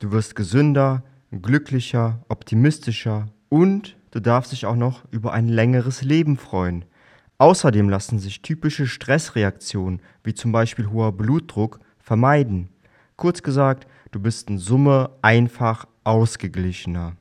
Du wirst gesünder, glücklicher, optimistischer und du darfst dich auch noch über ein längeres Leben freuen. Außerdem lassen sich typische Stressreaktionen, wie zum Beispiel hoher Blutdruck, vermeiden. Kurz gesagt, du bist in Summe einfach ausgeglichener.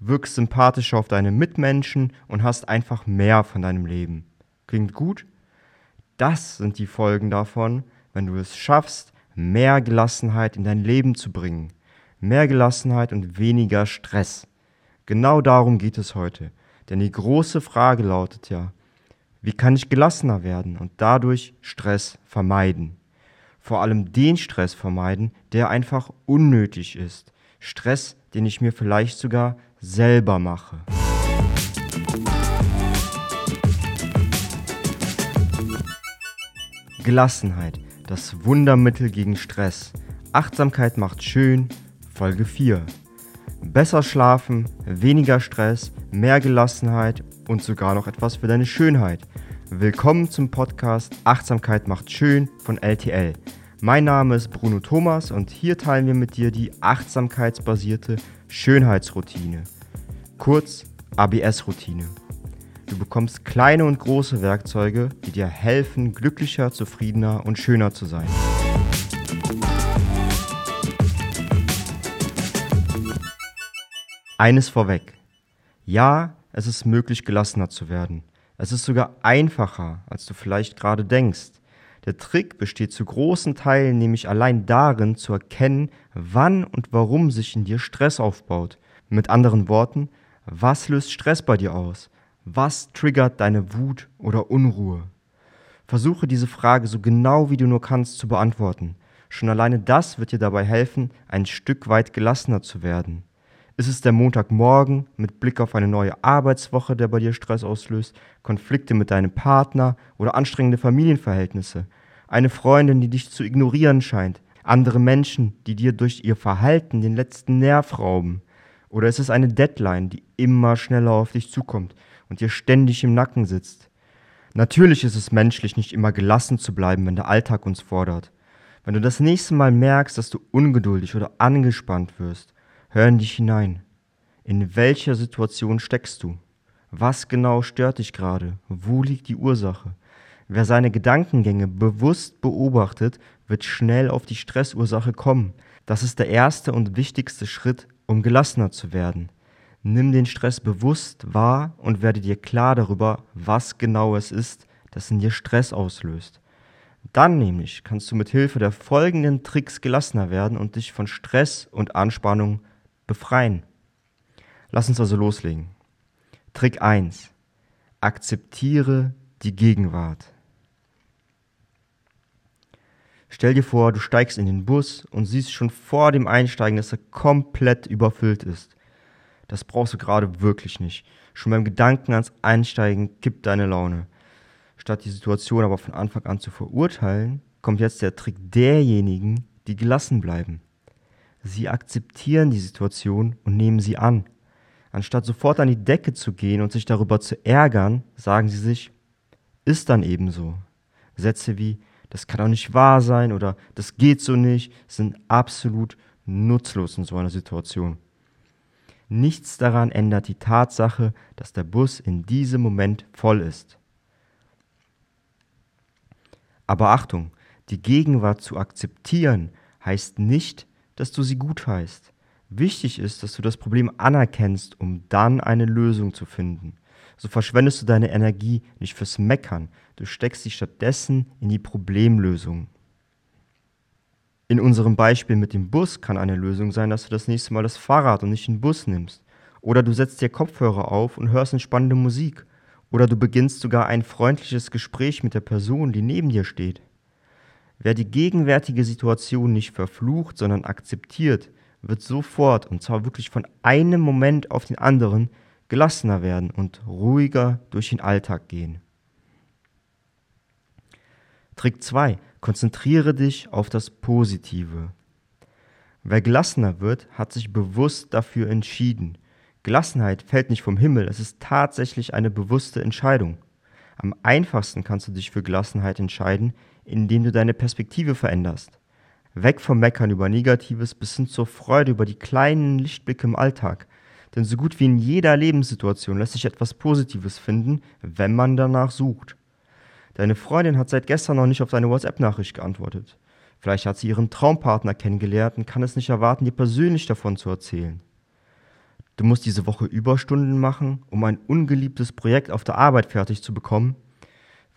Wirkst sympathischer auf deine Mitmenschen und hast einfach mehr von deinem Leben. Klingt gut? Das sind die Folgen davon, wenn du es schaffst, mehr Gelassenheit in dein Leben zu bringen. Mehr Gelassenheit und weniger Stress. Genau darum geht es heute. Denn die große Frage lautet ja, wie kann ich gelassener werden und dadurch Stress vermeiden? Vor allem den Stress vermeiden, der einfach unnötig ist. Stress, den ich mir vielleicht sogar selber mache. Gelassenheit, das Wundermittel gegen Stress. Achtsamkeit macht schön. Folge 4. Besser schlafen, weniger Stress, mehr Gelassenheit und sogar noch etwas für deine Schönheit. Willkommen zum Podcast Achtsamkeit macht schön von LTL. Mein Name ist Bruno Thomas und hier teilen wir mit dir die achtsamkeitsbasierte Schönheitsroutine, kurz ABS-Routine. Du bekommst kleine und große Werkzeuge, die dir helfen, glücklicher, zufriedener und schöner zu sein. Eines vorweg. Ja, es ist möglich, gelassener zu werden. Es ist sogar einfacher, als du vielleicht gerade denkst. Der Trick besteht zu großen Teilen nämlich allein darin, zu erkennen, wann und warum sich in dir Stress aufbaut. Mit anderen Worten, was löst Stress bei dir aus? Was triggert deine Wut oder Unruhe? Versuche diese Frage so genau wie du nur kannst zu beantworten. Schon alleine das wird dir dabei helfen, ein Stück weit gelassener zu werden. Ist es der Montagmorgen mit Blick auf eine neue Arbeitswoche, der bei dir Stress auslöst, Konflikte mit deinem Partner oder anstrengende Familienverhältnisse, eine Freundin, die dich zu ignorieren scheint, andere Menschen, die dir durch ihr Verhalten den letzten Nerv rauben? Oder ist es eine Deadline, die immer schneller auf dich zukommt und dir ständig im Nacken sitzt? Natürlich ist es menschlich, nicht immer gelassen zu bleiben, wenn der Alltag uns fordert. Wenn du das nächste Mal merkst, dass du ungeduldig oder angespannt wirst, Hör in dich hinein. In welcher Situation steckst du? Was genau stört dich gerade? Wo liegt die Ursache? Wer seine Gedankengänge bewusst beobachtet, wird schnell auf die Stressursache kommen. Das ist der erste und wichtigste Schritt, um gelassener zu werden. Nimm den Stress bewusst wahr und werde dir klar darüber, was genau es ist, das in dir Stress auslöst. Dann nämlich kannst du mit Hilfe der folgenden Tricks gelassener werden und dich von Stress und Anspannung befreien. Lass uns also loslegen. Trick 1. Akzeptiere die Gegenwart. Stell dir vor, du steigst in den Bus und siehst schon vor dem Einsteigen, dass er komplett überfüllt ist. Das brauchst du gerade wirklich nicht. Schon beim Gedanken ans Einsteigen kippt deine Laune. Statt die Situation aber von Anfang an zu verurteilen, kommt jetzt der Trick derjenigen, die gelassen bleiben. Sie akzeptieren die Situation und nehmen sie an. Anstatt sofort an die Decke zu gehen und sich darüber zu ärgern, sagen sie sich, ist dann ebenso. Sätze wie, das kann doch nicht wahr sein oder das geht so nicht, sind absolut nutzlos in so einer Situation. Nichts daran ändert die Tatsache, dass der Bus in diesem Moment voll ist. Aber Achtung, die Gegenwart zu akzeptieren heißt nicht, dass du sie gut heißt. Wichtig ist, dass du das Problem anerkennst, um dann eine Lösung zu finden. So verschwendest du deine Energie nicht fürs Meckern, du steckst sie stattdessen in die Problemlösung. In unserem Beispiel mit dem Bus kann eine Lösung sein, dass du das nächste Mal das Fahrrad und nicht den Bus nimmst. Oder du setzt dir Kopfhörer auf und hörst entspannende Musik. Oder du beginnst sogar ein freundliches Gespräch mit der Person, die neben dir steht. Wer die gegenwärtige Situation nicht verflucht, sondern akzeptiert, wird sofort, und zwar wirklich von einem Moment auf den anderen, gelassener werden und ruhiger durch den Alltag gehen. Trick 2. Konzentriere dich auf das Positive. Wer gelassener wird, hat sich bewusst dafür entschieden. Gelassenheit fällt nicht vom Himmel, es ist tatsächlich eine bewusste Entscheidung. Am einfachsten kannst du dich für Gelassenheit entscheiden, indem du deine Perspektive veränderst. Weg vom Meckern über Negatives bis hin zur Freude über die kleinen Lichtblicke im Alltag. Denn so gut wie in jeder Lebenssituation lässt sich etwas Positives finden, wenn man danach sucht. Deine Freundin hat seit gestern noch nicht auf deine WhatsApp-Nachricht geantwortet. Vielleicht hat sie ihren Traumpartner kennengelernt und kann es nicht erwarten, dir persönlich davon zu erzählen. Du musst diese Woche Überstunden machen, um ein ungeliebtes Projekt auf der Arbeit fertig zu bekommen.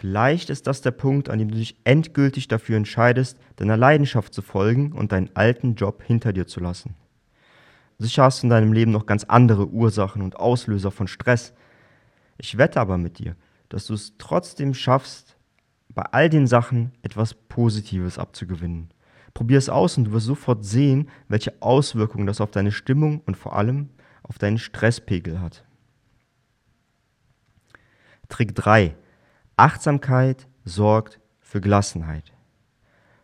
Vielleicht ist das der Punkt, an dem du dich endgültig dafür entscheidest, deiner Leidenschaft zu folgen und deinen alten Job hinter dir zu lassen. Sicher hast du in deinem Leben noch ganz andere Ursachen und Auslöser von Stress. Ich wette aber mit dir, dass du es trotzdem schaffst, bei all den Sachen etwas Positives abzugewinnen. Probier es aus und du wirst sofort sehen, welche Auswirkungen das auf deine Stimmung und vor allem auf deinen Stresspegel hat. Trick 3. Achtsamkeit sorgt für Gelassenheit.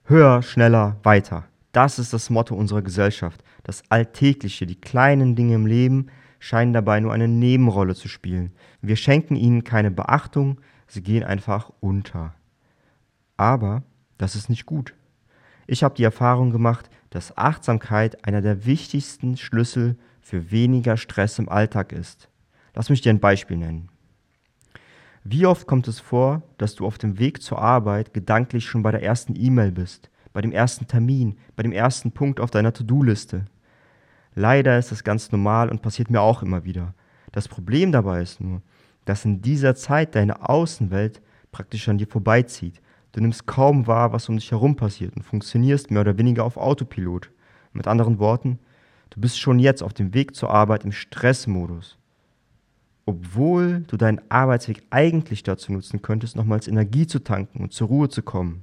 Höher, schneller, weiter. Das ist das Motto unserer Gesellschaft. Das Alltägliche, die kleinen Dinge im Leben scheinen dabei nur eine Nebenrolle zu spielen. Wir schenken ihnen keine Beachtung, sie gehen einfach unter. Aber das ist nicht gut. Ich habe die Erfahrung gemacht, dass Achtsamkeit einer der wichtigsten Schlüssel für weniger Stress im Alltag ist. Lass mich dir ein Beispiel nennen. Wie oft kommt es vor, dass du auf dem Weg zur Arbeit gedanklich schon bei der ersten E-Mail bist, bei dem ersten Termin, bei dem ersten Punkt auf deiner To-Do-Liste? Leider ist das ganz normal und passiert mir auch immer wieder. Das Problem dabei ist nur, dass in dieser Zeit deine Außenwelt praktisch an dir vorbeizieht. Du nimmst kaum wahr, was um dich herum passiert und funktionierst mehr oder weniger auf Autopilot. Mit anderen Worten, du bist schon jetzt auf dem Weg zur Arbeit im Stressmodus. Obwohl du deinen Arbeitsweg eigentlich dazu nutzen könntest, nochmals Energie zu tanken und zur Ruhe zu kommen.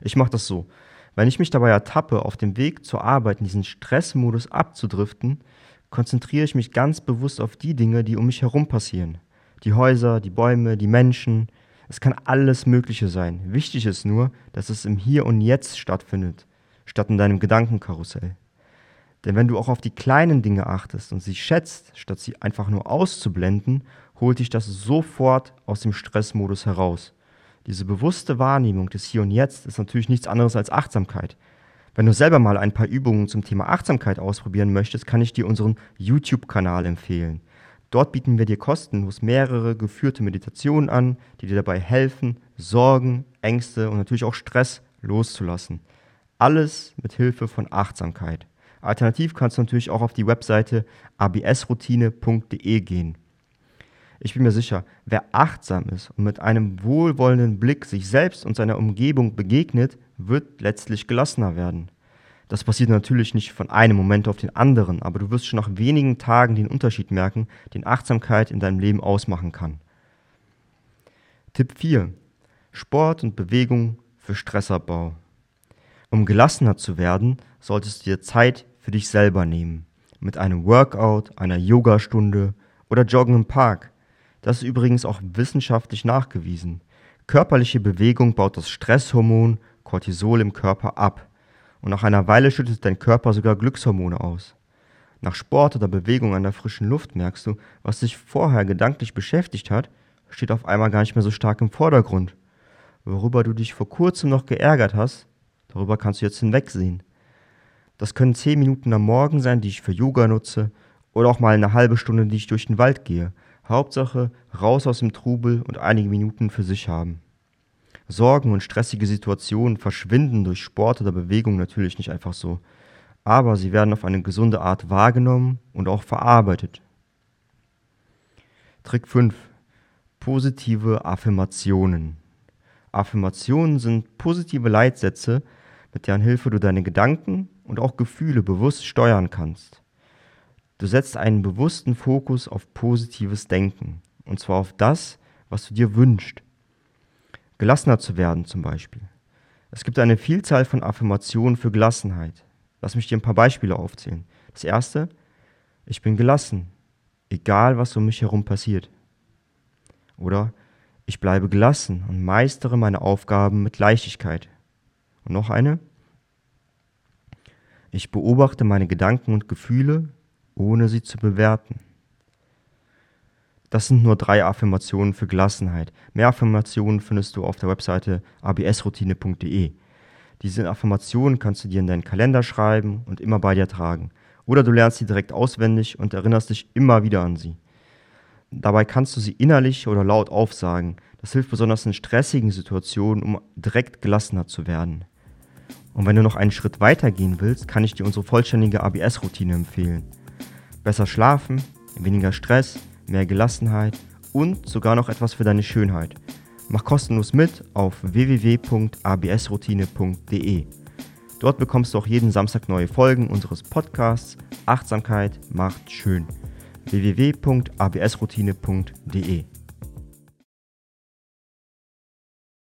Ich mache das so. Wenn ich mich dabei ertappe, auf dem Weg zur Arbeit in diesen Stressmodus abzudriften, konzentriere ich mich ganz bewusst auf die Dinge, die um mich herum passieren. Die Häuser, die Bäume, die Menschen. Es kann alles Mögliche sein. Wichtig ist nur, dass es im Hier und Jetzt stattfindet, statt in deinem Gedankenkarussell. Denn wenn du auch auf die kleinen Dinge achtest und sie schätzt, statt sie einfach nur auszublenden, holt dich das sofort aus dem Stressmodus heraus. Diese bewusste Wahrnehmung des Hier und Jetzt ist natürlich nichts anderes als Achtsamkeit. Wenn du selber mal ein paar Übungen zum Thema Achtsamkeit ausprobieren möchtest, kann ich dir unseren YouTube-Kanal empfehlen. Dort bieten wir dir kostenlos mehrere geführte Meditationen an, die dir dabei helfen, Sorgen, Ängste und natürlich auch Stress loszulassen. Alles mit Hilfe von Achtsamkeit. Alternativ kannst du natürlich auch auf die Webseite absroutine.de gehen. Ich bin mir sicher, wer achtsam ist und mit einem wohlwollenden Blick sich selbst und seiner Umgebung begegnet, wird letztlich gelassener werden. Das passiert natürlich nicht von einem Moment auf den anderen, aber du wirst schon nach wenigen Tagen den Unterschied merken, den Achtsamkeit in deinem Leben ausmachen kann. Tipp 4. Sport und Bewegung für Stressabbau. Um gelassener zu werden, solltest du dir Zeit für dich selber nehmen. Mit einem Workout, einer Yogastunde oder Joggen im Park. Das ist übrigens auch wissenschaftlich nachgewiesen. Körperliche Bewegung baut das Stresshormon Cortisol im Körper ab. Und nach einer Weile schüttet dein Körper sogar Glückshormone aus. Nach Sport oder Bewegung an der frischen Luft merkst du, was dich vorher gedanklich beschäftigt hat, steht auf einmal gar nicht mehr so stark im Vordergrund. Worüber du dich vor kurzem noch geärgert hast, darüber kannst du jetzt hinwegsehen. Das können zehn Minuten am Morgen sein, die ich für Yoga nutze, oder auch mal eine halbe Stunde, die ich durch den Wald gehe. Hauptsache raus aus dem Trubel und einige Minuten für sich haben. Sorgen und stressige Situationen verschwinden durch Sport oder Bewegung natürlich nicht einfach so, aber sie werden auf eine gesunde Art wahrgenommen und auch verarbeitet. Trick 5. Positive Affirmationen. Affirmationen sind positive Leitsätze, mit deren Hilfe du deine Gedanken und auch Gefühle bewusst steuern kannst. Du setzt einen bewussten Fokus auf positives Denken. Und zwar auf das, was du dir wünschst. Gelassener zu werden zum Beispiel. Es gibt eine Vielzahl von Affirmationen für Gelassenheit. Lass mich dir ein paar Beispiele aufzählen. Das erste, ich bin gelassen, egal was um mich herum passiert. Oder ich bleibe gelassen und meistere meine Aufgaben mit Leichtigkeit. Und noch eine, ich beobachte meine Gedanken und Gefühle ohne sie zu bewerten. Das sind nur drei Affirmationen für Gelassenheit. Mehr Affirmationen findest du auf der Webseite absroutine.de. Diese Affirmationen kannst du dir in deinen Kalender schreiben und immer bei dir tragen. Oder du lernst sie direkt auswendig und erinnerst dich immer wieder an sie. Dabei kannst du sie innerlich oder laut aufsagen. Das hilft besonders in stressigen Situationen, um direkt gelassener zu werden. Und wenn du noch einen Schritt weiter gehen willst, kann ich dir unsere vollständige ABS-Routine empfehlen. Besser schlafen, weniger Stress, mehr Gelassenheit und sogar noch etwas für deine Schönheit. Mach kostenlos mit auf www.absroutine.de. Dort bekommst du auch jeden Samstag neue Folgen unseres Podcasts Achtsamkeit macht schön. www.absroutine.de